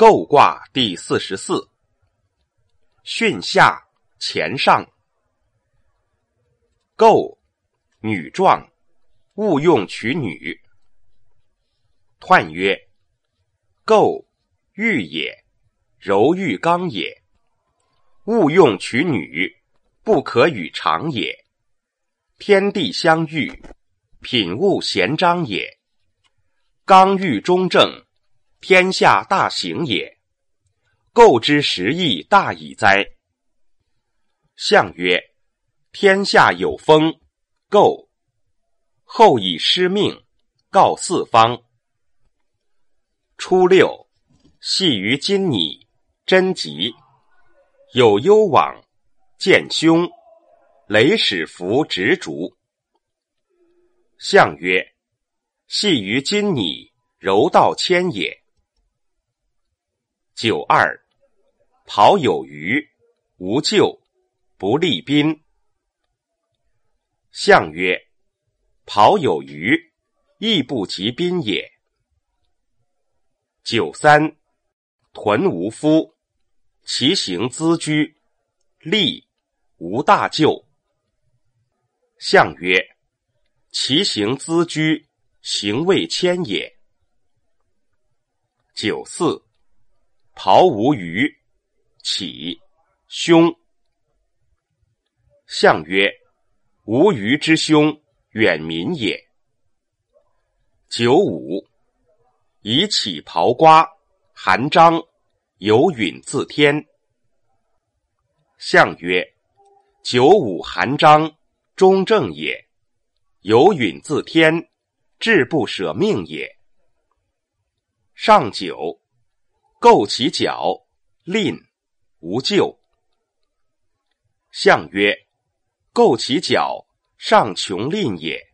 构卦第四十四。巽下乾上。构，女壮，勿用取女。彖曰：构，玉也，柔玉刚也。勿用取女，不可与长也。天地相遇，品物咸章也。刚玉中正。天下大行也，构之时义大矣哉！象曰：天下有风，构。后以失命，告四方。初六，系于金拟，贞吉，有攸往，见凶，雷始伏执竹。象曰：系于金拟，柔道谦也。九二，跑有余，无咎，不利宾。象曰：跑有余，亦不及宾也。九三，屯无夫，其行资居，利，无大咎。象曰：其行资居，行未迁也。九四。庖无余，起，凶。象曰：无余之凶，远民也。九五，以起庖瓜，含章，有允自天。象曰：九五含章，中正也。有允自天，志不舍命也。上九。构其脚，吝，无咎。相曰：构其脚，上穷吝也。